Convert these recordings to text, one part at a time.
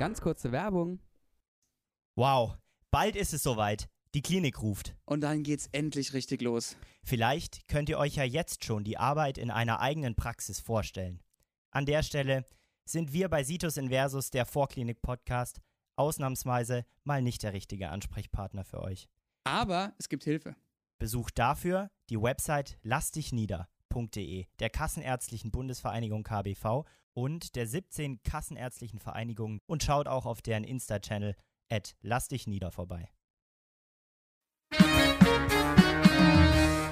Ganz kurze Werbung. Wow, bald ist es soweit. Die Klinik ruft. Und dann geht's endlich richtig los. Vielleicht könnt ihr euch ja jetzt schon die Arbeit in einer eigenen Praxis vorstellen. An der Stelle sind wir bei Situs Inversus, der Vorklinik-Podcast, ausnahmsweise mal nicht der richtige Ansprechpartner für euch. Aber es gibt Hilfe. Besucht dafür die Website lassdichnieder.de der Kassenärztlichen Bundesvereinigung KBV und der 17 Kassenärztlichen Vereinigungen und schaut auch auf deren Insta-Channel at lassdichnieder vorbei.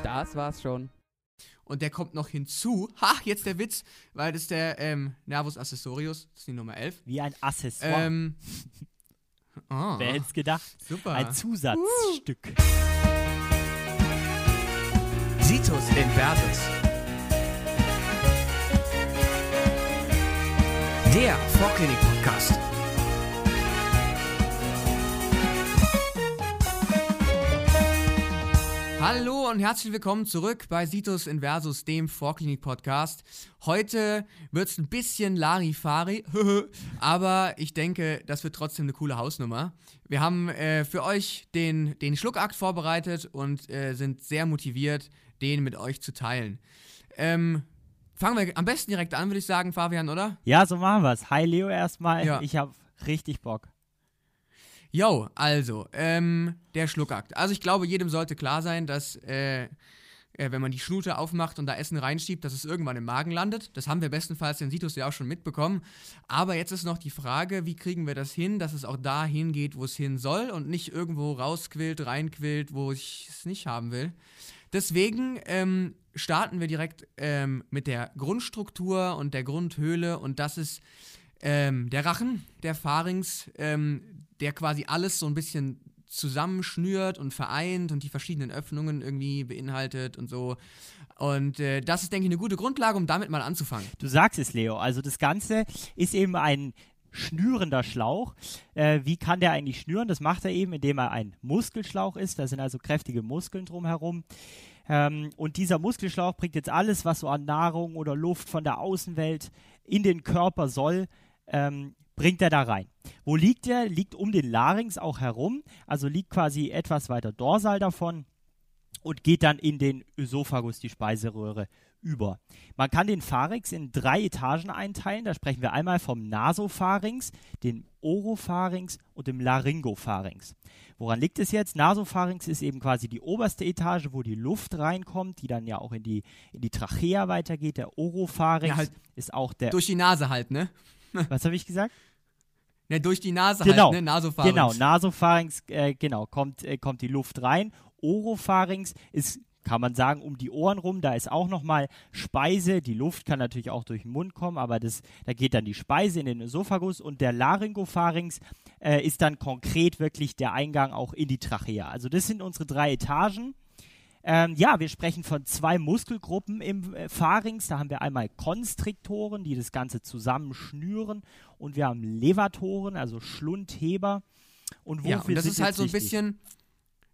Das war's schon. Und der kommt noch hinzu. Ha, jetzt der Witz, weil das ist der ähm, Nervus Accessorius, das ist die Nummer 11. Wie ein Accessoire. Ähm, oh, Wer hätte es gedacht? super. Ein Zusatzstück. Situs Inversus. Der Vorklinik-Podcast. Hallo und herzlich willkommen zurück bei Situs Inversus, dem Vorklinik-Podcast. Heute wird es ein bisschen Larifari, aber ich denke, das wird trotzdem eine coole Hausnummer. Wir haben äh, für euch den, den Schluckakt vorbereitet und äh, sind sehr motiviert, den mit euch zu teilen. Ähm, fangen wir am besten direkt an, würde ich sagen, Fabian, oder? Ja, so machen wir's. Hi Leo erstmal. Ja. Ich habe richtig Bock. Jo, also, ähm, der Schluckakt. Also ich glaube, jedem sollte klar sein, dass, äh, äh, wenn man die Schnute aufmacht und da Essen reinschiebt, dass es irgendwann im Magen landet. Das haben wir bestenfalls in Situs ja auch schon mitbekommen. Aber jetzt ist noch die Frage, wie kriegen wir das hin, dass es auch da hingeht, wo es hin soll und nicht irgendwo rausquillt, reinquillt, wo ich es nicht haben will. Deswegen ähm, starten wir direkt ähm, mit der Grundstruktur und der Grundhöhle und das ist ähm, der Rachen, der Pharynx, ähm, der quasi alles so ein bisschen zusammenschnürt und vereint und die verschiedenen Öffnungen irgendwie beinhaltet und so. Und äh, das ist, denke ich, eine gute Grundlage, um damit mal anzufangen. Du sagst es, Leo. Also das Ganze ist eben ein schnürender Schlauch. Äh, wie kann der eigentlich schnüren? Das macht er eben, indem er ein Muskelschlauch ist. Da sind also kräftige Muskeln drumherum. Ähm, und dieser Muskelschlauch bringt jetzt alles, was so an Nahrung oder Luft von der Außenwelt in den Körper soll, ähm, bringt er da rein. Wo liegt er? Liegt um den Larynx auch herum, also liegt quasi etwas weiter dorsal davon und geht dann in den Ösophagus, die Speiseröhre, über. Man kann den Pharynx in drei Etagen einteilen. Da sprechen wir einmal vom Nasopharynx, dem Oropharynx und dem Laryngopharynx. Woran liegt es jetzt? Nasopharynx ist eben quasi die oberste Etage, wo die Luft reinkommt, die dann ja auch in die, in die Trachea weitergeht. Der Oropharynx Ja, halt ist auch der. Durch die Nase halt, ne? was habe ich gesagt? Ne, durch die Nase Genau. halt, ne? Nasopharynx. Genau, Nasopharynx, äh, genau, kommt, äh, kommt die Luft rein. Oropharynx ist, kann man sagen, um die Ohren rum. Da ist auch nochmal Speise. Die Luft kann natürlich auch durch den Mund kommen, aber das, da geht dann die Speise in den Ösophagus. Und der Laryngopharynx äh, ist dann konkret wirklich der Eingang auch in die Trachea. Also das sind unsere drei Etagen. Ähm, ja, wir sprechen von zwei Muskelgruppen im äh, Pharynx. Da haben wir einmal Konstriktoren, die das Ganze zusammenschnüren. Und wir haben Levatoren, also Schlundheber. Und wofür Ja, und das ist halt so ein bisschen,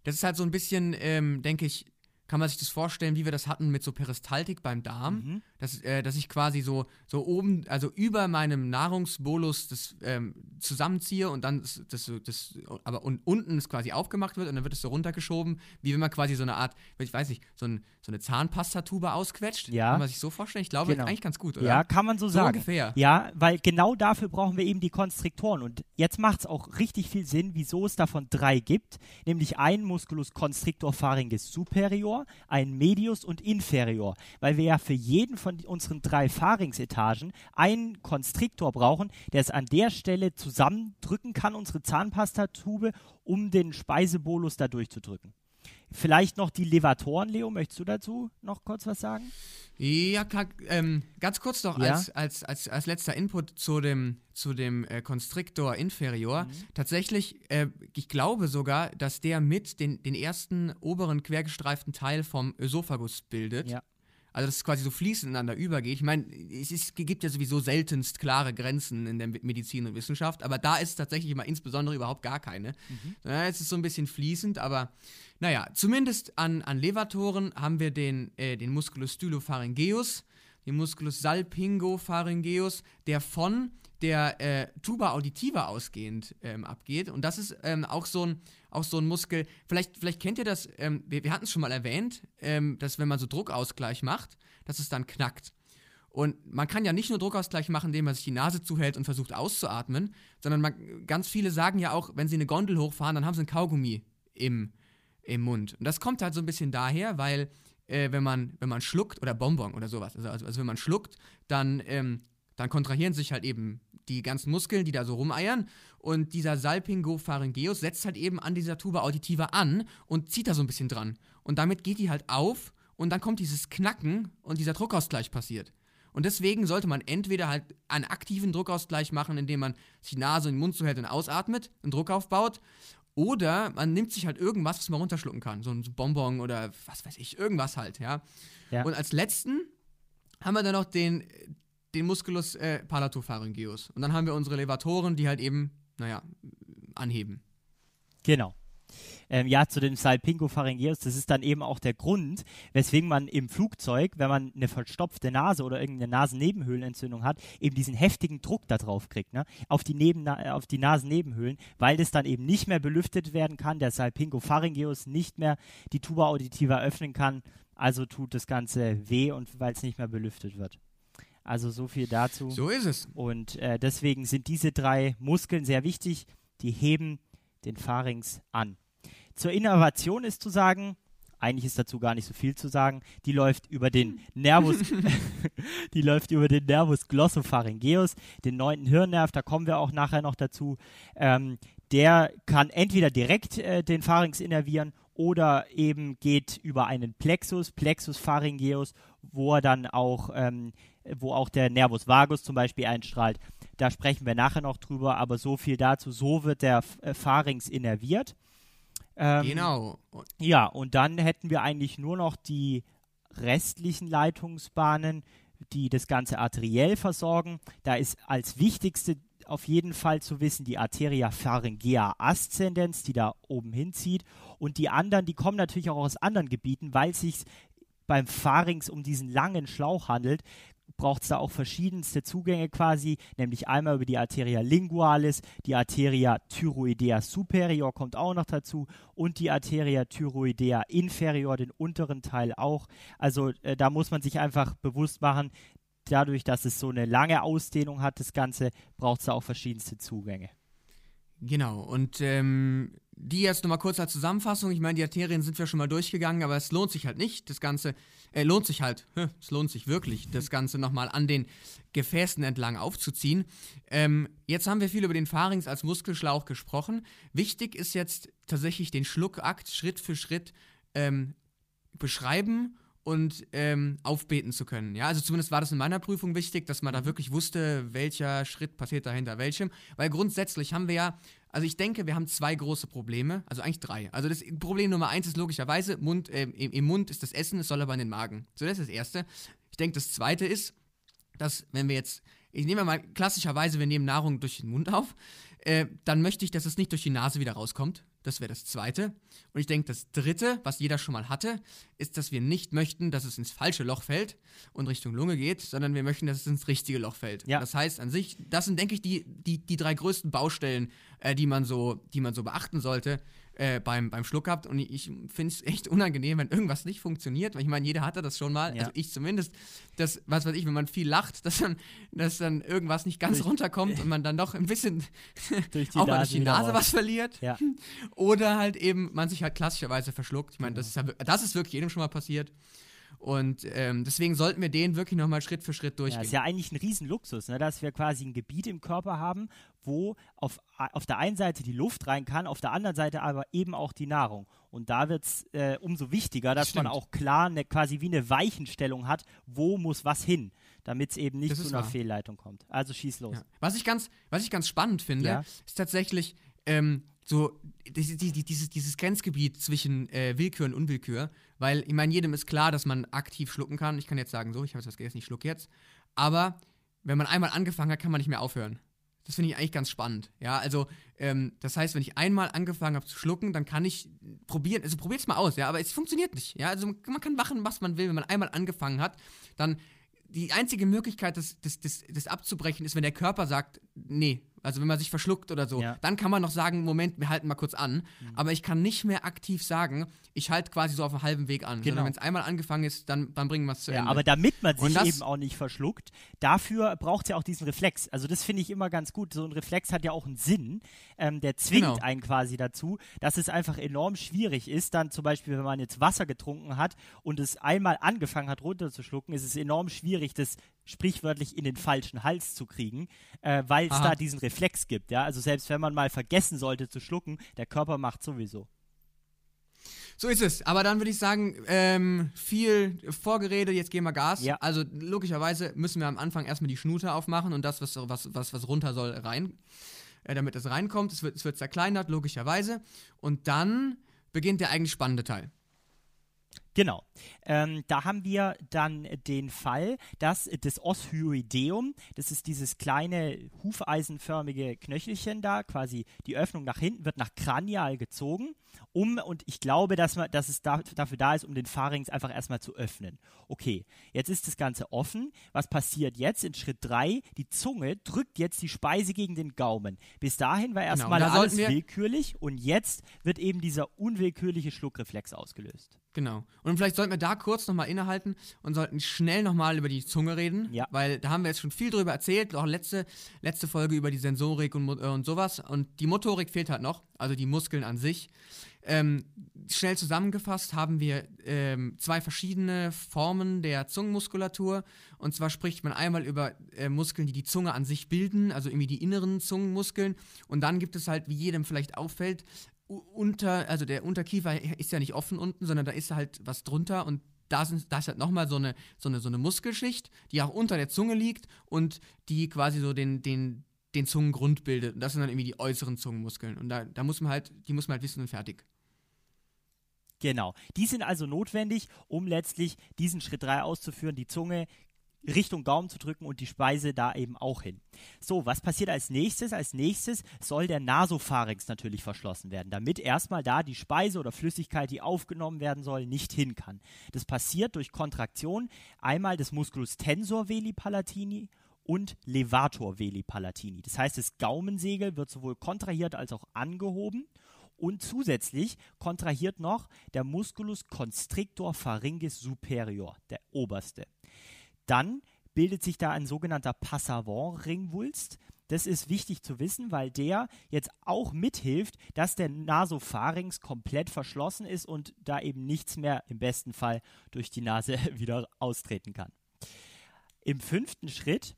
das ist halt so ein bisschen, ähm, denke ich, kann man sich das vorstellen, wie wir das hatten mit so Peristaltik beim Darm, Mhm. Dass, äh, dass ich quasi so, so oben, also über meinem Nahrungsbolus das ähm, zusammenziehe und dann das, das, das aber un, unten es quasi aufgemacht wird und dann wird es so runtergeschoben, wie wenn man quasi so eine Art, ich weiß nicht, so, ein, so eine Zahnpastatube ausquetscht. Ja. Kann man sich so vorstellen? Ich glaube, Genau. eigentlich ganz gut, oder? Ja, kann man so, so sagen. ungefähr. Ja, weil genau dafür brauchen wir eben die Konstriktoren. Und jetzt macht es auch richtig viel Sinn, wieso es davon drei gibt. Nämlich einen Musculus constrictor pharyngeus superior, einen medius und inferior. Weil wir ja für jeden von unseren drei Pharynx-Etagen einen Konstriktor brauchen, der es an der Stelle zusammendrücken kann, unsere Zahnpastatube, um den Speisebolus da durchzudrücken. Vielleicht noch die Levatoren, Leo. Möchtest du dazu noch kurz was sagen? Ja, klar, ähm, ganz kurz noch Ja. als, als, als, als letzter Input zu dem, zu dem äh, Constrictor Inferior. Mhm. Tatsächlich, äh, ich glaube sogar, dass der mit den, den ersten oberen quergestreiften Teil vom Ösophagus bildet. Ja. Also, dass es quasi so fließend ineinander übergeht. Ich meine, es ist, gibt ja sowieso seltenst klare Grenzen in der Medizin und Wissenschaft, aber da ist tatsächlich immer insbesondere überhaupt gar keine. Sondern es ist so ein bisschen fließend, aber naja, zumindest an, an Levatoren haben wir den, äh, den Musculus stylopharyngeus, den Musculus salpingopharyngeus, der von der äh, Tuba auditiva ausgehend ähm, abgeht. Und das ist ähm, auch, so ein, auch so ein Muskel. Vielleicht, vielleicht kennt ihr das, ähm, wir, wir hatten es schon mal erwähnt, ähm, dass wenn man so Druckausgleich macht, dass es dann knackt. Und man kann ja nicht nur Druckausgleich machen, indem man sich die Nase zuhält und versucht auszuatmen, sondern man, ganz viele sagen ja auch, wenn sie eine Gondel hochfahren, dann haben sie ein Kaugummi im, im Mund. Und das kommt halt so ein bisschen daher, weil äh, wenn, man, wenn man schluckt, oder Bonbon oder sowas, also, also, also wenn man schluckt, dann, ähm, dann kontrahieren sich halt eben die ganzen Muskeln, die da so rumeiern. Und dieser Salpingopharyngeus setzt halt eben an dieser Tuba auditiva an und zieht da so ein bisschen dran. Und damit geht die halt auf und dann kommt dieses Knacken und dieser Druckausgleich passiert. Und deswegen sollte man entweder halt einen aktiven Druckausgleich machen, indem man sich die Nase und den Mund zuhält und ausatmet, einen Druck aufbaut. Oder man nimmt sich halt irgendwas, was man runterschlucken kann. So ein Bonbon oder was weiß ich, irgendwas halt, ja. ja. Und als letzten haben wir dann noch den, den Musculus äh, palatopharyngeus. Und dann haben wir unsere Levatoren, die halt eben, naja, anheben. Genau. Ähm, ja, zu dem Salpingopharyngeus, das ist dann eben auch der Grund, weswegen man im Flugzeug, wenn man eine verstopfte Nase oder irgendeine Nasennebenhöhlenentzündung hat, eben diesen heftigen Druck da drauf kriegt, ne? auf, die Neben auf die Nasennebenhöhlen, weil das dann eben nicht mehr belüftet werden kann, der Salpingopharyngeus nicht mehr die Tuba auditiva öffnen kann, also tut das Ganze weh und weil es nicht mehr belüftet wird. Also so viel dazu. So ist es. Und äh, deswegen sind diese drei Muskeln sehr wichtig. Die heben den Pharynx an. Zur Innovation ist zu sagen, eigentlich ist dazu gar nicht so viel zu sagen, die läuft über den Nervus, die läuft über den Nervus glossopharyngeus, den neunten Hirnnerv, da kommen wir auch nachher noch dazu. Ähm, der kann entweder direkt äh, den Pharynx innervieren oder eben geht über einen Plexus, Plexus pharyngeus, wo er dann auch, ähm, wo auch der Nervus vagus zum Beispiel einstrahlt. Da sprechen wir nachher noch drüber, aber so viel dazu. So wird der äh, Pharynx innerviert. Ähm, genau. Ja, und dann hätten wir eigentlich nur noch die restlichen Leitungsbahnen, die das Ganze arteriell versorgen. Da ist als wichtigste auf jeden Fall zu wissen die Arteria pharyngea ascendens, die da oben hinzieht. Und die anderen, die kommen natürlich auch aus anderen Gebieten, weil es sich beim Pharynx um diesen langen Schlauch handelt, braucht es da auch verschiedenste Zugänge quasi, nämlich einmal über die Arteria lingualis, die Arteria thyroidea superior kommt auch noch dazu und die Arteria thyroidea inferior, den unteren Teil auch. Also äh, da muss man sich einfach bewusst machen, dadurch, dass es so eine lange Ausdehnung hat, das Ganze, braucht es da auch verschiedenste Zugänge. Genau, und ähm, die jetzt nochmal kurz als Zusammenfassung. Ich meine, die Arterien sind wir schon mal durchgegangen, aber es lohnt sich halt nicht, das Ganze, äh, lohnt sich halt, es lohnt sich wirklich, das Ganze nochmal an den Gefäßen entlang aufzuziehen. Ähm, jetzt haben wir viel über den Pharynx als Muskelschlauch gesprochen. Wichtig ist jetzt tatsächlich den Schluckakt Schritt für Schritt ähm, beschreiben und ähm, aufbeten zu können. Ja, also zumindest war das in meiner Prüfung wichtig, dass man da wirklich wusste, welcher Schritt passiert dahinter welchem. Weil grundsätzlich haben wir ja, also ich denke, wir haben zwei große Probleme, also eigentlich drei. Also das Problem Nummer eins ist logischerweise, Mund, äh, im, im, Mund ist das Essen, es soll aber in den Magen. So, das ist das Erste. Ich denke, das Zweite ist, dass wenn wir jetzt, ich nehme mal klassischerweise, wir nehmen Nahrung durch den Mund auf, äh, dann möchte ich, dass es nicht durch die Nase wieder rauskommt. Das wäre das Zweite. Und ich denke, das Dritte, was jeder schon mal hatte, ist, dass wir nicht möchten, dass es ins falsche Loch fällt und Richtung Lunge geht, sondern wir möchten, dass es ins richtige Loch fällt. Ja. Das heißt an sich, das sind, denke ich, die, die, die drei größten Baustellen, äh, die, man so, die man so beachten sollte, äh, beim, beim Schluck habt. Und ich finde es echt unangenehm, wenn irgendwas nicht funktioniert. Weil ich meine, jeder hatte das schon mal, ja. also ich zumindest, dass, was weiß ich, wenn man viel lacht, dass dann, dass dann irgendwas nicht ganz durch, runterkommt und man dann doch ein bisschen auch mal durch die Nase was verliert. Ja. Oder halt eben, man sich halt klassischerweise verschluckt. Ich meine, das, ist ja, das ist wirklich jedem schon mal passiert. Und ähm, deswegen sollten wir den wirklich nochmal Schritt für Schritt durchgehen. Ja, ist ja eigentlich ein Riesenluxus, ne? dass wir quasi ein Gebiet im Körper haben, wo auf, auf der einen Seite die Luft rein kann, auf der anderen Seite aber eben auch die Nahrung. Und da wird es äh, umso wichtiger, dass Stimmt. man auch klar eine, quasi wie eine Weichenstellung hat, wo muss was hin, damit es eben nicht zu einer wahr. Fehlleitung kommt. Also schieß los. Ja. Was, ich ganz, was ich ganz spannend finde, ja. ist tatsächlich, ähm, so dieses, dieses, dieses Grenzgebiet zwischen äh, Willkür und Unwillkür, weil ich meine, jedem ist klar, dass man aktiv schlucken kann. Ich kann jetzt sagen, so, ich habe jetzt was gegessen, ich schlucke jetzt. Aber wenn man einmal angefangen hat, kann man nicht mehr aufhören. Das finde ich eigentlich ganz spannend. Ja, also ähm, das heißt, wenn ich einmal angefangen habe zu schlucken, dann kann ich probieren, also probiert es mal aus, ja, aber es funktioniert nicht. Ja, also man kann machen, was man will, wenn man einmal angefangen hat, dann die einzige Möglichkeit, das, das, das, das abzubrechen, ist, wenn der Körper sagt, nee, also wenn man sich verschluckt oder so, Ja. dann kann man noch sagen, Moment, wir halten mal kurz an. Aber ich kann nicht mehr aktiv sagen, ich halte quasi so auf einem halben Weg an. Genau. Wenn es einmal angefangen ist, dann, dann bringen wir es zu Ja, Ende. aber damit man sich eben auch nicht verschluckt, dafür braucht es ja auch diesen Reflex. Also das finde ich immer ganz gut. So ein Reflex hat ja auch einen Sinn. Ähm, der zwingt Genau. einen quasi dazu, dass es einfach enorm schwierig ist. Dann zum Beispiel, wenn man jetzt Wasser getrunken hat und es einmal angefangen hat runterzuschlucken, ist es enorm schwierig, das sprichwörtlich in den falschen Hals zu kriegen, äh, weil es da diesen Reflex gibt. Ja? Also selbst wenn man mal vergessen sollte zu schlucken, der Körper macht sowieso. So ist es. Aber dann würde ich sagen, ähm, viel Vorgerede, jetzt gehen wir Gas. Ja. Also logischerweise müssen wir am Anfang erstmal die Schnute aufmachen und das, was, was, was, was runter soll, rein, äh, damit es reinkommt. Es wird, es wird zerkleinert, logischerweise. Und dann beginnt der eigentlich spannende Teil. Genau. Ähm, da haben wir dann den Fall, dass das Oshyoideum, das ist dieses kleine hufeisenförmige Knöchelchen da, quasi die Öffnung nach hinten, wird nach Kranial gezogen, um, und ich glaube, dass, man, dass es da, dafür da ist, um den Pharynx einfach erstmal zu öffnen. Okay, jetzt ist das Ganze offen. Was passiert jetzt in Schritt 3? Die Zunge drückt jetzt die Speise gegen den Gaumen. Bis dahin war erstmal da alles willkürlich und jetzt wird eben dieser unwillkürliche Schluckreflex ausgelöst. Genau. Und vielleicht sollten wir da kurz nochmal innehalten und sollten schnell nochmal über die Zunge reden. Ja. Weil da haben wir jetzt schon viel drüber erzählt. Auch letzte, letzte Folge über die Sensorik und, äh, und sowas. Und die Motorik fehlt halt noch. Also die Muskeln an sich. Ähm, schnell zusammengefasst haben wir ähm, zwei verschiedene Formen der Zungenmuskulatur. Und zwar spricht man einmal über äh, Muskeln, die die Zunge an sich bilden, also irgendwie die inneren Zungenmuskeln. Und dann gibt es halt, wie jedem vielleicht auffällt, unter, also der Unterkiefer ist ja nicht offen unten, sondern da ist halt was drunter und da, sind, da ist halt nochmal so eine, so, eine, so eine Muskelschicht, die auch unter der Zunge liegt und die quasi so den, den, den Zungengrund bildet. Und das sind dann irgendwie die äußeren Zungenmuskeln. Und da, da muss man halt, die muss man halt wissen und fertig. Genau. Die sind also notwendig, um letztlich diesen Schritt 3 auszuführen, die Zunge Richtung Gaumen zu drücken und die Speise da eben auch hin. So, was passiert als nächstes? Als nächstes soll der Nasopharynx natürlich verschlossen werden, damit erstmal da die Speise oder Flüssigkeit, die aufgenommen werden soll, nicht hin kann. Das passiert durch Kontraktion einmal des Musculus tensor veli palatini und Levator veli palatini. Das heißt, das Gaumensegel wird sowohl kontrahiert als auch angehoben und zusätzlich kontrahiert noch der Musculus constrictor pharyngis superior, der oberste. Dann bildet sich da ein sogenannter Passavant-Ringwulst. Das ist wichtig zu wissen, weil der jetzt auch mithilft, dass der Nasopharynx komplett verschlossen ist und da eben nichts mehr im besten Fall durch die Nase wieder austreten kann. Im fünften Schritt,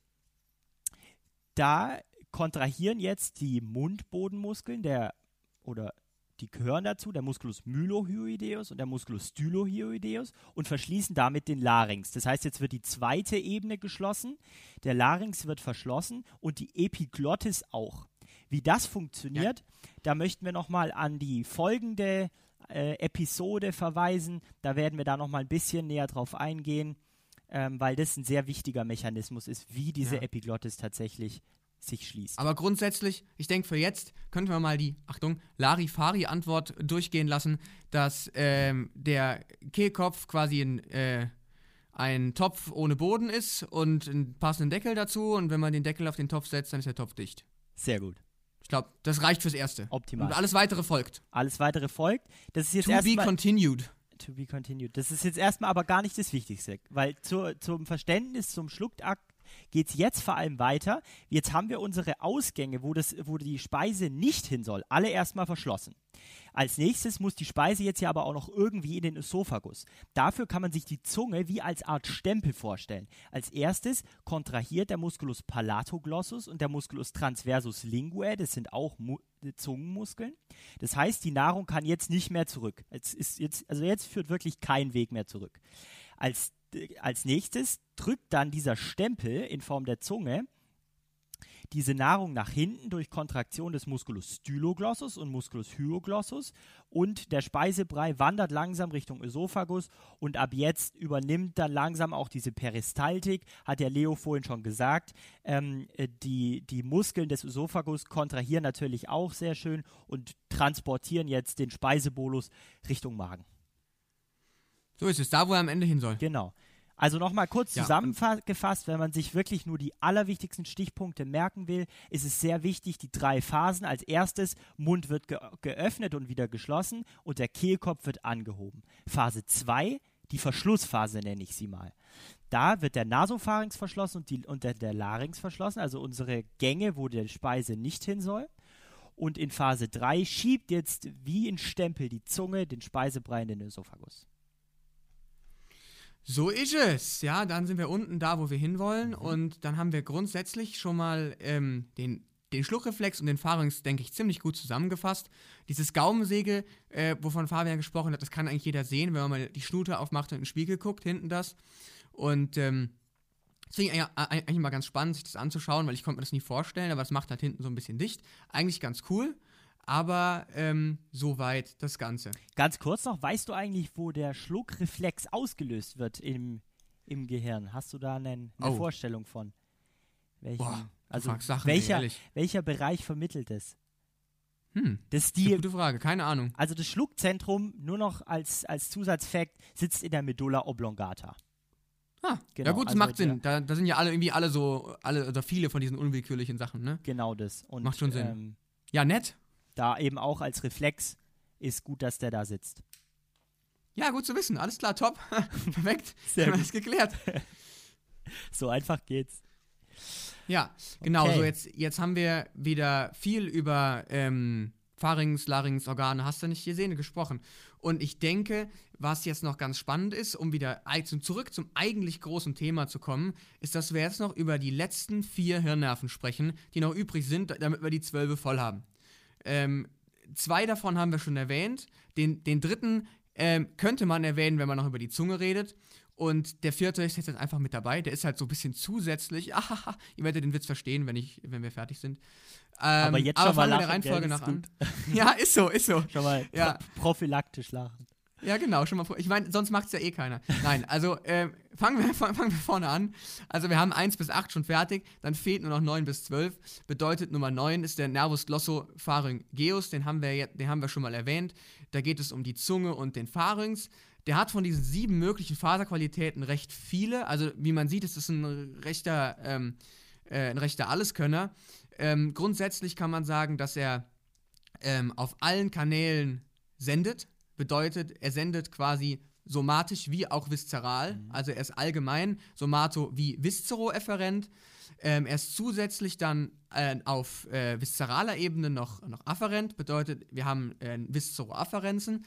da kontrahieren jetzt die Mundbodenmuskeln der oder die gehören dazu, der Musculus mylohyoideus und der Musculus stylohyoideus und verschließen damit den Larynx. Das heißt, jetzt wird die zweite Ebene geschlossen, der Larynx wird verschlossen und die Epiglottis auch. Wie das funktioniert, da möchten wir nochmal an die folgende äh, Episode verweisen. Da werden wir da nochmal ein bisschen näher drauf eingehen, ähm, weil das ein sehr wichtiger Mechanismus ist, wie diese Ja. Epiglottis tatsächlich sich schließt. Aber grundsätzlich, ich denke, für jetzt könnten wir mal die, Achtung, Larifari-Antwort durchgehen lassen, dass ähm, der Kehlkopf quasi ein, äh, ein Topf ohne Boden ist und einen passenden Deckel dazu. Und wenn man den Deckel auf den Topf setzt, dann ist der Topf dicht. Sehr gut. Ich glaube, das reicht fürs Erste. Optimal. Und alles weitere folgt. Alles weitere folgt. Das ist jetzt To be continued. to be continued. Das ist jetzt erstmal aber gar nicht das Wichtigste, weil zu, zum Verständnis, zum Schluckakt geht es jetzt vor allem weiter. Jetzt haben wir unsere Ausgänge, wo, das, wo die Speise nicht hin soll, alle erstmal verschlossen. Als nächstes muss die Speise jetzt ja aber auch noch irgendwie in den Esophagus. Dafür kann man sich die Zunge wie als Art Stempel vorstellen. Als erstes kontrahiert der Musculus palatoglossus und der Musculus transversus linguae, das sind auch Mu Zungenmuskeln. Das heißt, die Nahrung kann jetzt nicht mehr zurück. Es ist jetzt, also jetzt führt wirklich kein Weg mehr zurück. Als, als nächstes drückt dann dieser Stempel in Form der Zunge diese Nahrung nach hinten durch Kontraktion des Musculus styloglossus und Musculus hyoglossus und der Speisebrei wandert langsam Richtung Esophagus und ab jetzt übernimmt dann langsam auch diese Peristaltik, hat der Leo vorhin schon gesagt. Ähm, äh, die, die Muskeln des Esophagus kontrahieren natürlich auch sehr schön und transportieren jetzt den Speisebolus Richtung Magen. So ist es, da wo er am Ende hin soll. Genau. Also nochmal kurz Ja, zusammengefasst, wenn man sich wirklich nur die allerwichtigsten Stichpunkte merken will, ist es sehr wichtig, die drei Phasen. Als erstes, Mund wird ge geöffnet und wieder geschlossen und der Kehlkopf wird angehoben. Phase 2, die Verschlussphase nenne ich sie mal. Da wird der Nasopharynx verschlossen und, die, und der, der Larynx verschlossen, also unsere Gänge, wo die Speise nicht hin soll. Und in Phase 3 schiebt jetzt wie ein Stempel die Zunge den Speisebrei in den Ösophagus. So ist es. Ja, dann sind wir unten da, wo wir hinwollen. Mhm. Und dann haben wir grundsätzlich schon mal ähm, den, den Schluckreflex und den Pharynx, denke ich, ziemlich gut zusammengefasst. Dieses Gaumensäge, äh, wovon Fabian gesprochen hat, das kann eigentlich jeder sehen, wenn man mal die Schnute aufmacht und in den Spiegel guckt, hinten das. Und ähm, ich eigentlich, eigentlich mal ganz spannend, sich das anzuschauen, weil ich konnte mir das nie vorstellen, aber es macht halt hinten so ein bisschen dicht. Eigentlich ganz cool, aber ähm, soweit das Ganze. Ganz kurz noch, weißt du eigentlich, wo der Schluckreflex ausgelöst wird im, im Gehirn? Hast du da einen, eine Oh. Vorstellung von? Welchen, Boah, also Sachen, ey, welcher, ehrlich. welcher Bereich vermittelt es? Hm, Das ist die, gute Frage, keine Ahnung. also das Schluckzentrum, nur noch als, als Zusatzfakt, sitzt in der Medulla oblongata. Ah, Genau, ja gut, das also macht Sinn. Da, da sind ja alle irgendwie alle so, alle oder viele von diesen unwillkürlichen Sachen, ne? Genau das. Und, Macht schon Sinn. Ähm, Ja, nett. Da eben auch als Reflex ist gut, dass der da sitzt. Ja, gut zu wissen. Alles klar, top. Perfekt. Sehr Haben wir geklärt. So einfach geht's. Ja, genau. Okay. So jetzt, jetzt haben wir wieder viel über ähm, Pharynx, Larynx, Organe, hast du nicht gesehen, gesprochen. Und ich denke, was jetzt noch ganz spannend ist, um wieder zum- zurück zum eigentlich großen Thema zu kommen, ist, dass wir jetzt noch über die letzten vier Hirnnerven sprechen, die noch übrig sind, damit wir die zwölfe voll haben. Ähm, zwei davon haben wir schon erwähnt. Den, den dritten ähm, könnte man erwähnen, wenn man noch über die Zunge redet. Und der vierte ist jetzt einfach mit dabei. Der ist halt so ein bisschen zusätzlich. Ahaha, ihr werdet den Witz verstehen, wenn, ich, wenn wir fertig sind. Ähm, Aber jetzt schon mal der lachen, gell, Reihenfolge nach an. ja, ist so, ist so. Schon mal Ja. pro prophylaktisch lachen. Ja, genau, schon mal vor. Ich meine, sonst macht es ja eh keiner. Nein, also äh, fangen, wir, fang- fangen wir vorne an. Also wir haben 1 bis 8 schon fertig, dann fehlt nur noch 9 bis 12. Bedeutet Nummer 9 ist der Nervus glossopharyngeus, den haben wir den haben wir schon mal erwähnt. Da geht es um die Zunge und den Pharynx. Der hat von diesen sieben möglichen Faserqualitäten recht viele. Also wie man sieht, ist es ein rechter, ähm, äh, ein rechter Alleskönner. Ähm, grundsätzlich kann man sagen, dass er ähm, auf allen Kanälen sendet. Bedeutet, er sendet quasi somatisch wie auch viszeral. Also er ist allgemein somato wie viszeroefferent. Ähm, er ist zusätzlich dann äh, auf äh, viszeraler Ebene noch, noch afferent. Bedeutet, wir haben äh, Viszeroafferenzen.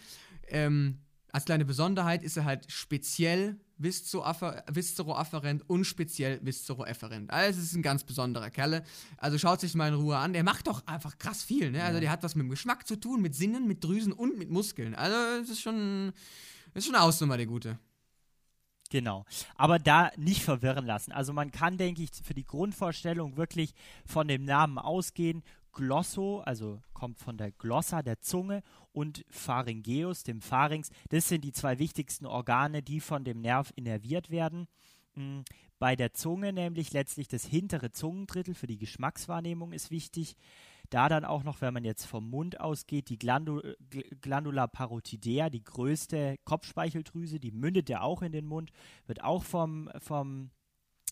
Ähm, als kleine Besonderheit ist er halt speziell viszeroafferent und speziell viszeroefferent. Also es ist ein ganz besonderer Kerle. Also schaut sich mal in Ruhe an. Der macht doch einfach krass viel. Ne? Also der hat was mit dem Geschmack zu tun, mit Sinnen, mit Drüsen und mit Muskeln. Also es ist schon, es ist schon eine Ausnummer, der Gute. Genau. Aber da nicht verwirren lassen. Also man kann, denke ich, für die Grundvorstellung wirklich von dem Namen ausgehen. Glosso, also kommt von der Glossa, der Zunge, und Pharyngeus, dem Pharynx. Das sind die zwei wichtigsten Organe, die von dem Nerv innerviert werden. Mm, Bei der Zunge nämlich letztlich das hintere Zungendrittel für die Geschmackswahrnehmung ist wichtig. Da dann auch noch, wenn man jetzt vom Mund ausgeht, die Glandu Gl- Glandula parotidea, die größte Kopfspeicheldrüse, die mündet ja auch in den Mund, wird auch vom, vom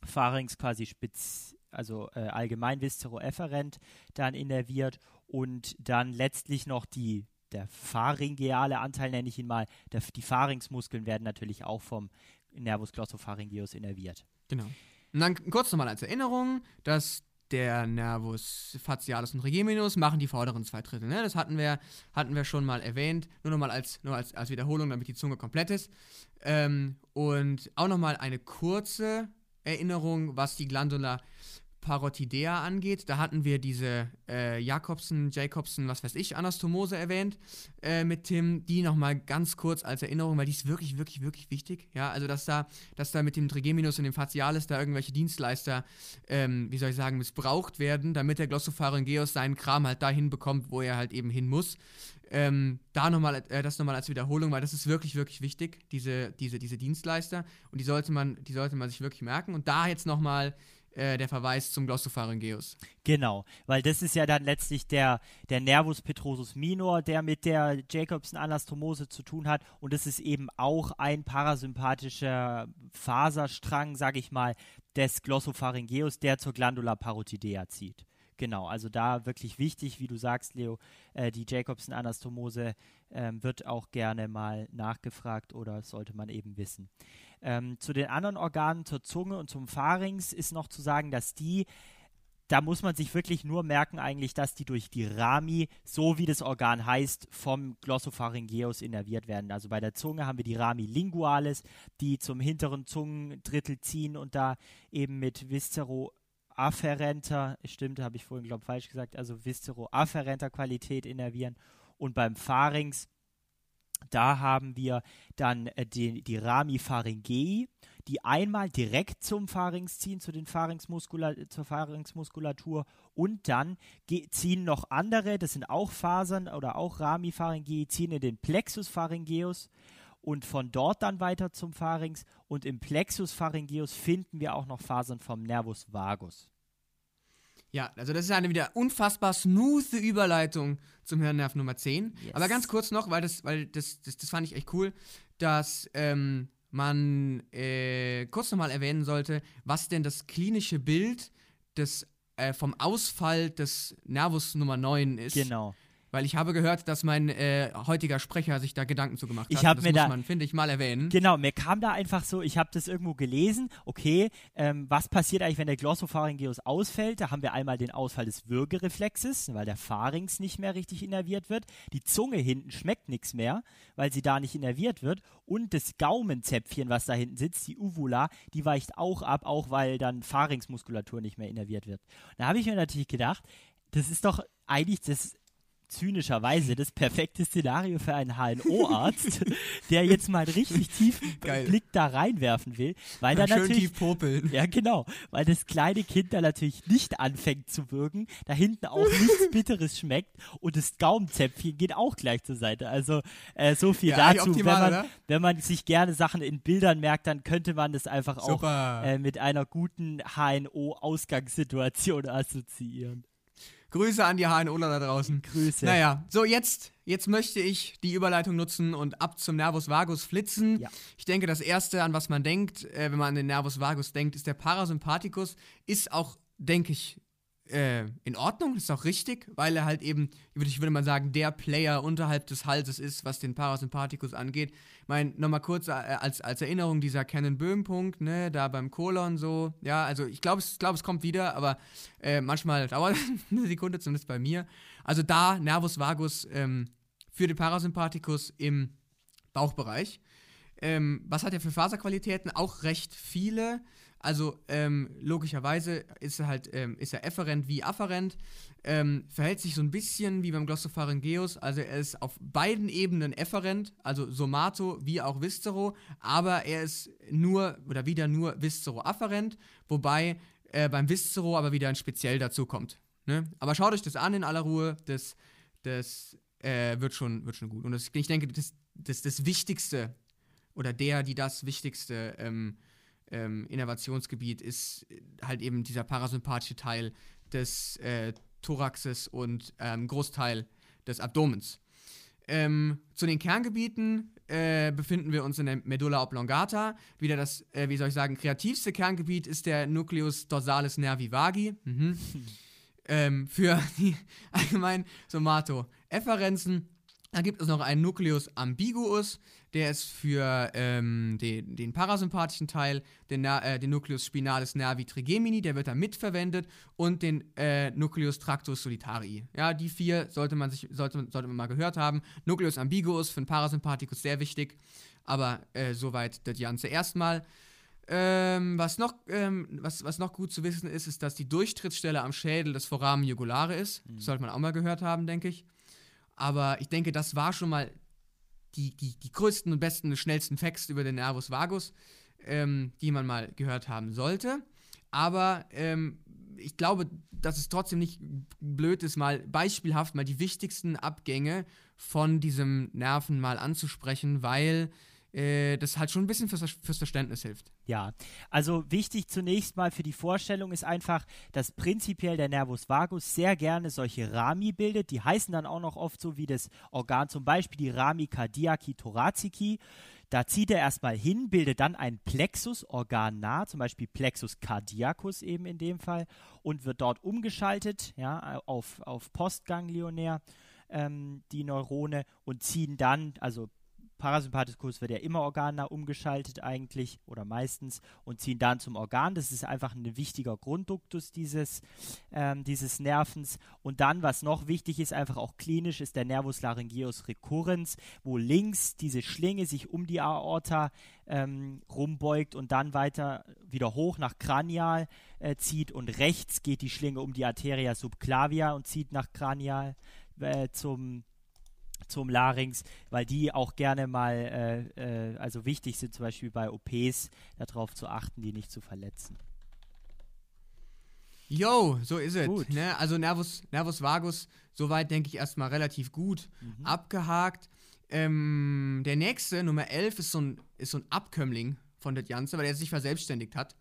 Pharynx quasi spitz, also äh, allgemein viszeroefferent dann innerviert und dann letztlich noch die der pharyngeale Anteil nenne ich ihn mal, der, die Pharynxmuskeln werden natürlich auch vom Nervus glossopharyngeus innerviert. Genau. Und dann kurz nochmal als Erinnerung, dass der Nervus facialis und trigeminus machen die vorderen zwei Drittel. Ne? Das hatten wir, hatten wir schon mal erwähnt. Nur nochmal als, nur als, als Wiederholung, damit die Zunge komplett ist. Ähm, und auch nochmal eine kurze Erinnerung, was die Glandula parotidea angeht. Da hatten wir diese äh, Jakobsen, Jacobsen, was weiß ich, Anastomose erwähnt äh, mit Tim. Die nochmal ganz kurz als Erinnerung, weil die ist wirklich, wirklich, wirklich wichtig. Ja, also dass da, dass da mit dem Trigeminus und dem Facialis da irgendwelche Dienstleister, ähm, wie soll ich sagen, missbraucht werden, damit der Glossopharyngeus seinen Kram halt dahin bekommt, wo er halt eben hin muss. Ähm, da nochmal, äh, das nochmal als Wiederholung, weil das ist wirklich, wirklich wichtig, diese, diese, diese Dienstleister. Und die sollte man, die sollte man sich wirklich merken. Und da jetzt nochmal äh, der Verweis zum Glossopharyngeus. Genau, weil das ist ja dann letztlich der, der Nervus petrosus minor, der mit der Jacobson-Anastomose zu tun hat. Und das ist eben auch ein parasympathischer Faserstrang, sage ich mal, des Glossopharyngeus, der zur Glandula parotidea zieht. Genau, also da wirklich wichtig, wie du sagst, Leo, äh, die Jacobson-Anastomose ähm, wird auch gerne mal nachgefragt oder sollte man eben wissen. Ähm, zu den anderen Organen, zur Zunge und zum Pharynx ist noch zu sagen, dass die da muss man sich wirklich nur merken eigentlich, dass die durch die Rami, so wie das Organ heißt, vom Glossopharyngeus innerviert werden. Also bei der Zunge haben wir die Rami lingualis, die zum hinteren Zungendrittel ziehen und da eben mit Viscero afferenter, stimmt, habe ich vorhin, glaube ich, falsch gesagt, also Viscero-afferenter Qualität innervieren. Und beim Pharynx, da haben wir dann äh, die, die Rami-Pharyngei, die einmal direkt zum Pharynx ziehen, zu den Pharynxmuskula zur Pharynxmuskulatur und dann ziehen noch andere, das sind auch Fasern oder auch Rami-Pharyngei, ziehen in den Plexus pharyngeus und von dort dann weiter zum Pharynx und im Plexus pharyngeus finden wir auch noch Fasern vom Nervus vagus. Ja, also das ist eine wieder unfassbar smooth Überleitung zum Hirnnerv Nummer 10. Yes. Aber ganz kurz noch, weil das, weil das, das, das fand ich echt cool, dass ähm, man äh, kurz nochmal erwähnen sollte, was denn das klinische Bild des, äh, vom Ausfall des Nervus Nummer 9 ist. Genau. Weil ich habe gehört, dass mein äh, heutiger Sprecher sich da Gedanken zu gemacht ich hat. das mir muss da, man, finde ich, mal erwähnen. Genau, mir kam da einfach so, ich habe das irgendwo gelesen, okay, ähm, was passiert eigentlich, wenn der Glossopharyngeus ausfällt? Da haben wir einmal den Ausfall des Würgereflexes, weil der Pharynx nicht mehr richtig innerviert wird. Die Zunge hinten schmeckt nichts mehr, weil sie da nicht innerviert wird. Und das Gaumenzäpfchen, was da hinten sitzt, die Uvula, die weicht auch ab, auch weil dann Pharynxmuskulatur nicht mehr innerviert wird. Da habe ich mir natürlich gedacht, das ist doch eigentlich das zynischerweise das perfekte Szenario für einen HNO-Arzt, der jetzt mal einen richtig tiefen Geil. Blick da reinwerfen will, weil da natürlich tief popeln. ja genau, weil das kleine Kind da natürlich nicht anfängt zu wirken, da hinten auch nichts Bitteres schmeckt und das Gaumenzäpfchen geht auch gleich zur Seite. Also äh, so viel ja, dazu. Optimal, wenn, man, wenn man sich gerne Sachen in Bildern merkt, dann könnte man das einfach Super. auch äh, mit einer guten HNO-Ausgangssituation assoziieren. Grüße an die HNOler da draußen. Grüße. Naja, so jetzt, jetzt möchte ich die Überleitung nutzen und ab zum Nervus vagus flitzen. Ja. Ich denke, das Erste, an was man denkt, äh, wenn man an den Nervus vagus denkt, ist der Parasympathikus. Ist auch, denke ich, äh, in Ordnung, ist auch richtig, weil er halt eben, ich würde mal sagen, der Player unterhalb des Halses ist, was den Parasympathikus angeht. Ich meine, nochmal kurz äh, als, als Erinnerung, dieser Cannon-Böhm-Punkt, ne, da beim Kolon so, ja, also ich glaube, es, glaub, es kommt wieder, aber äh, manchmal dauert eine Sekunde, zumindest bei mir. Also da Nervus vagus ähm, für den Parasympathikus im Bauchbereich. Ähm, was hat er für Faserqualitäten? Auch recht viele. Also ähm, logischerweise ist er halt ähm, ist er efferent wie afferent, ähm, verhält sich so ein bisschen wie beim Glossopharyngeus, also er ist auf beiden Ebenen efferent, also somato wie auch viscero, aber er ist nur oder wieder nur viscero-afferent, wobei äh, beim viscero aber wieder ein speziell dazu kommt. Ne? Aber schaut euch das an in aller Ruhe, das, das äh, wird, schon, wird schon gut. Und das, ich denke, das, das, das Wichtigste oder der, die das Wichtigste ähm, ähm, Innovationsgebiet ist halt eben dieser parasympathische Teil des äh, Thoraxes und ähm, Großteil des Abdomens. Ähm, zu den Kerngebieten äh, befinden wir uns in der Medulla oblongata. Wieder das, äh, wie soll ich sagen, kreativste Kerngebiet ist der Nucleus dorsalis nervi vagi. Mhm. ähm, für die allgemein Somato-Efferenzen. Da gibt es noch einen Nucleus ambiguus, der ist für ähm, den, den, parasympathischen Teil, den, äh, den, Nucleus spinalis nervi trigemini, der wird da mitverwendet, und den äh, Nucleus tractus solitarii. Ja, die vier sollte man, sich, sollte, sollte man mal gehört haben. Nucleus ambiguus für den Parasympathikus sehr wichtig, aber äh, soweit das Ganze erstmal. Ähm, was, noch, ähm, was, was noch gut zu wissen ist, ist, dass die Durchtrittsstelle am Schädel des Foramen jugulare ist. Mhm. Das sollte man auch mal gehört haben, denke ich. Aber ich denke, das war schon mal die, die, die größten und besten, schnellsten Facts über den Nervus vagus, ähm, die man mal gehört haben sollte. Aber ähm, ich glaube, dass es trotzdem nicht blöd ist, mal beispielhaft mal die wichtigsten Abgänge von diesem Nerven mal anzusprechen, weil das halt schon ein bisschen fürs, fürs Verständnis hilft. Ja, also wichtig zunächst mal für die Vorstellung ist einfach, dass prinzipiell der Nervus vagus sehr gerne solche Rami bildet. Die heißen dann auch noch oft so wie das Organ, zum Beispiel die Rami cardiaci thoracici. Da zieht er erstmal hin, bildet dann ein Plexus organnah, zum Beispiel Plexus cardiacus eben in dem Fall, und wird dort umgeschaltet ja, auf, auf postganglionär ähm, die Neurone und ziehen dann, also Parasympathikus wird ja immer organnah umgeschaltet eigentlich oder meistens und ziehen dann zum Organ. Das ist einfach ein wichtiger Grundduktus dieses, ähm, dieses Nervens. Und dann, was noch wichtig ist, einfach auch klinisch, ist der Nervus laryngeus recurrens, wo links diese Schlinge sich um die Aorta ähm, rumbeugt und dann weiter wieder hoch nach Kranial äh, zieht und rechts geht die Schlinge um die Arteria subclavia und zieht nach Kranial äh, zum zum Larynx, weil die auch gerne mal, äh, äh, also wichtig sind zum Beispiel bei OPs, darauf zu achten, die nicht zu verletzen. Jo, so ist es. Ne? Also Nervus, Nervus vagus, soweit denke ich erstmal relativ gut mhm. abgehakt. Ähm, der nächste, Nummer 11, ist so ein, ist so ein Abkömmling von der Janze, weil er sich verselbstständigt hat.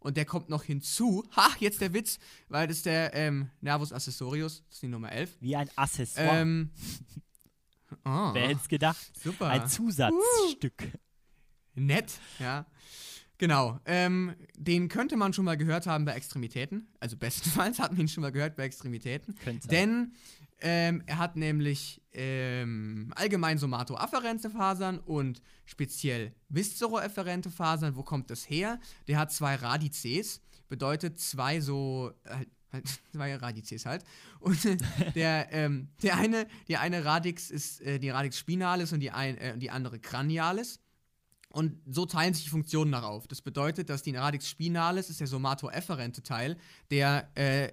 Und der kommt noch hinzu. Ha, jetzt der Witz, weil das ist der ähm, Nervus accessorius, das ist die Nummer 11. Wie ein Accessoire. Ähm, Oh, Wer hätte es gedacht? Super. Ein Zusatzstück. Uh, nett, ja. Genau. Ähm, den könnte man schon mal gehört haben bei Extremitäten. Also bestenfalls hat man ihn schon mal gehört bei Extremitäten. Könnte. Denn ähm, er hat nämlich ähm, allgemein somatoafferente Fasern und speziell viszeroefferente Fasern. Wo kommt das her? Der hat zwei Radizes, bedeutet zwei so, äh, Halt, zwei Radizes halt. Und der, ähm, der eine, die eine Radix ist äh, die Radix spinalis und die, ein, äh, die andere cranialis. Und so teilen sich die Funktionen darauf. Das bedeutet, dass die Radix spinalis ist der somatoefferente Teil, der äh,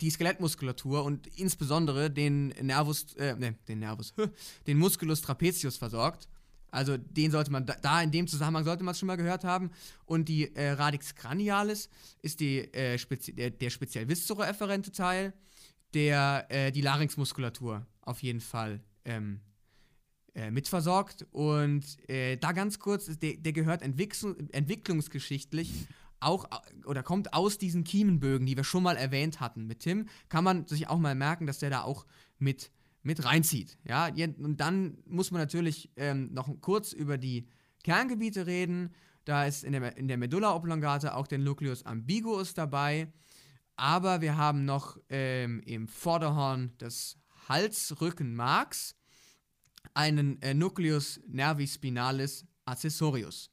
die Skelettmuskulatur und insbesondere den Nervus, äh, ne, den Nervus, den Musculus trapezius versorgt. Also den sollte man, da, da in dem Zusammenhang sollte man es schon mal gehört haben. Und die äh, Radix cranialis ist die, äh, spezi der, der speziell viszeroefferente Teil, der äh, die Larynxmuskulatur auf jeden Fall ähm, äh, mitversorgt. Und äh, da ganz kurz, der, der gehört entwicklung, entwicklungsgeschichtlich auch oder kommt aus diesen Kiemenbögen, die wir schon mal erwähnt hatten mit Tim, kann man sich auch mal merken, dass der da auch mit mit reinzieht. Ja, und dann muss man natürlich ähm, noch kurz über die Kerngebiete reden. Da ist in der, in der Medulla oblongata auch der Nucleus ambiguus dabei. Aber wir haben noch ähm, im Vorderhorn des Halsrückenmarks einen äh, Nucleus nervi spinalis accessorius.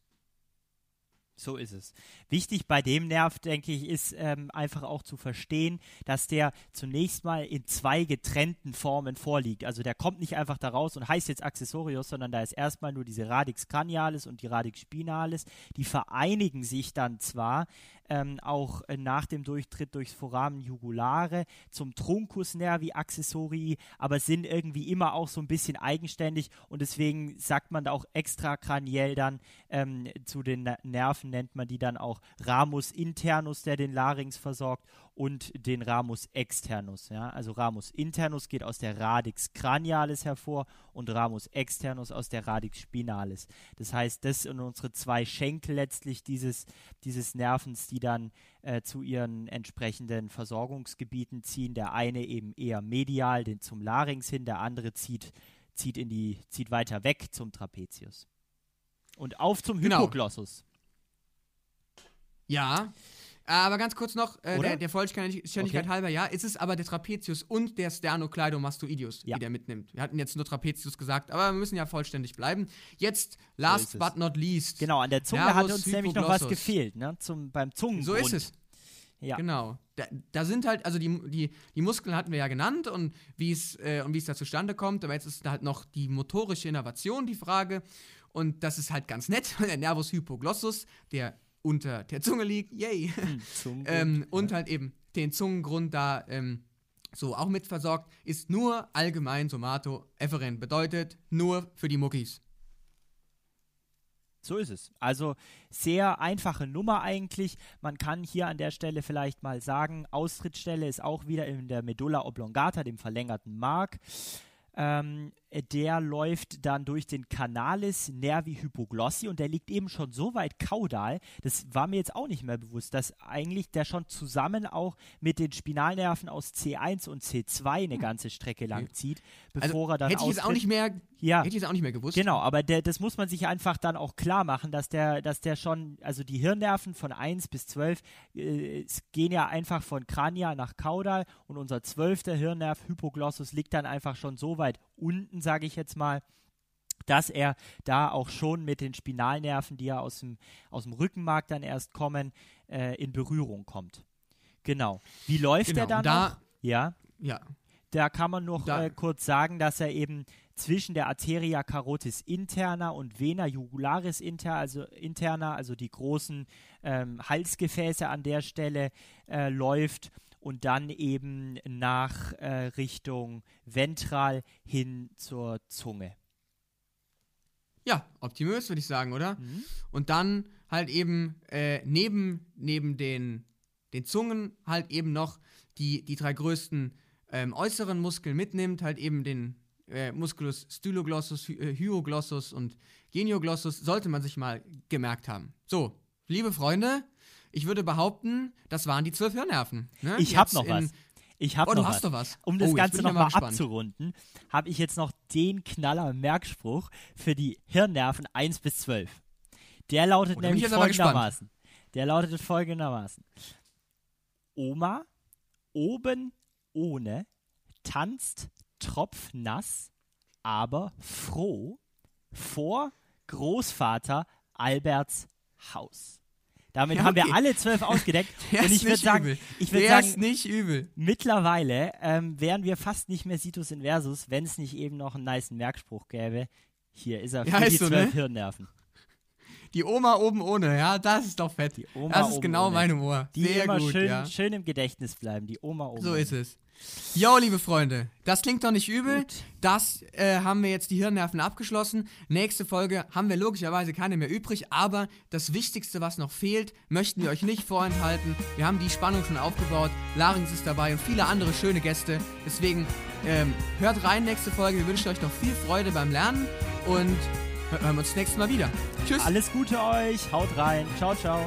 So ist es. Wichtig bei dem Nerv, denke ich, ist ähm, einfach auch zu verstehen, dass der zunächst mal in zwei getrennten Formen vorliegt. Also der kommt nicht einfach da raus und heißt jetzt Accessorius, sondern da ist erstmal nur diese Radix cranialis und die Radix spinalis. Die vereinigen sich dann zwar ähm, auch äh, nach dem Durchtritt durchs Foramen jugulare zum Truncus nervi accessorii, aber sind irgendwie immer auch so ein bisschen eigenständig und deswegen sagt man da auch extrakraniell dann ähm, zu den Nerven nennt man die dann auch Ramus internus, der den Larynx versorgt und den Ramus externus. Ja? Also Ramus internus geht aus der Radix cranialis hervor und Ramus externus aus der Radix spinalis. Das heißt, das sind unsere zwei Schenkel letztlich dieses, dieses Nervens, die dann äh, zu ihren entsprechenden Versorgungsgebieten ziehen. Der eine eben eher medial den zum Larynx hin, der andere zieht, zieht, in die, zieht weiter weg zum Trapezius. Und auf zum genau. Hypoglossus. Ja, aber ganz kurz noch, äh, der, der Vollständigkeit okay. halber, ja, ist es aber der Trapezius und der Sternocleidomastoideus, ja. die der mitnimmt. Wir hatten jetzt nur Trapezius gesagt, aber wir müssen ja vollständig bleiben. Jetzt, last so but not least. Genau, an der Zunge Nervus hat uns nämlich noch was gefehlt, ne? Zum, beim Zungengrund. So ist es. Ja. Genau. Da, da, sind halt, also die, die, die Muskeln hatten wir ja genannt und wie es äh, es da zustande kommt, aber jetzt ist halt noch die motorische Innovation die Frage. Und das ist halt ganz nett, weil der Nervus hypoglossus, der unter der Zunge liegt, yay. Hm, ähm, und halt eben den Zungengrund da ähm, so auch mit versorgt, ist nur allgemein somatoefferent, bedeutet nur für die Muckis. So ist es. Also sehr einfache Nummer eigentlich. Man kann hier an der Stelle vielleicht mal sagen, Austrittsstelle ist auch wieder in der Medulla oblongata, dem verlängerten Mark. Ähm, äh, der läuft dann durch den Canalis nervi hypoglossi und der liegt eben schon so weit kaudal, das war mir jetzt auch nicht mehr bewusst, dass eigentlich der schon zusammen auch mit den Spinalnerven aus C1 und C2 eine ganze Strecke lang zieht, bevor also, er dann hätte ich jetzt auch nicht mehr, Ja. hätte ich jetzt auch nicht mehr gewusst. Genau, aber der, das muss man sich einfach dann auch klar machen, dass der, dass der schon, also die Hirnnerven von 1 bis 12 äh, es gehen ja einfach von Krania nach Kaudal und unser zwölfter Hirnnerv Hypoglossus liegt dann einfach schon so weit unten, sage ich jetzt mal, dass er da auch schon mit den Spinalnerven, die ja aus dem, aus dem Rückenmark dann erst kommen, äh, in Berührung kommt. Genau. Wie läuft Genau, er dann da- noch? Ja. Ja. Da kann man noch äh, kurz sagen, dass er eben zwischen der Arteria carotis interna und Vena jugularis inter, also interna, also die großen ähm, Halsgefäße an der Stelle äh, läuft und dann eben nach äh, Richtung ventral hin zur Zunge. Ja, optimös, würde ich sagen, oder? Mhm. Und dann halt eben äh, neben, neben den, den Zungen halt eben noch die, die drei größten ähm, äußeren Muskeln mitnimmt, halt eben den äh, Musculus styloglossus, hy äh, hyoglossus und genioglossus, sollte man sich mal gemerkt haben. So, liebe Freunde, ich würde behaupten, das waren die zwölf Hirnnerven. Ne? Ich habe noch was. Ich habe Oh, du noch hast was. was. Um das Oh, Ganze nochmal abzurunden, habe ich jetzt noch den Knaller Merkspruch für die Hirnnerven 1 bis 12. Der lautet Oh, nämlich folgendermaßen. Der lautet folgendermaßen. Oma oben ohne tanzt tropfnass, aber froh vor Großvater Alberts Haus. Damit Ja, haben wir okay. alle zwölf ausgedeckt. Und ich würde sagen, übel. ich würde sagen, nicht übel. Mittlerweile ähm, wären wir fast nicht mehr Situs Inversus, wenn es nicht eben noch einen nice Merkspruch gäbe. Hier ist er für Ja, die so, zwölf ne? Hirnnerven. Die Oma oben ohne, ja, das ist doch fett. Die Oma das ist genau ohne. mein Humor. Die Sehr immer gut, schön, ja. schön im Gedächtnis bleiben. Die Oma oben. So ist es. Jo, liebe Freunde, das klingt doch nicht übel. Gut. Das äh, haben wir jetzt die Hirnnerven abgeschlossen. Nächste Folge haben wir logischerweise keine mehr übrig, aber das Wichtigste, was noch fehlt, möchten wir euch nicht vorenthalten. Wir haben die Spannung schon aufgebaut. Larynx ist dabei und viele andere schöne Gäste. Deswegen ähm, hört rein nächste Folge. Wir wünschen euch noch viel Freude beim Lernen und hören wir uns nächstes Mal wieder. Tschüss. Alles Gute euch. Haut rein. Ciao, ciao.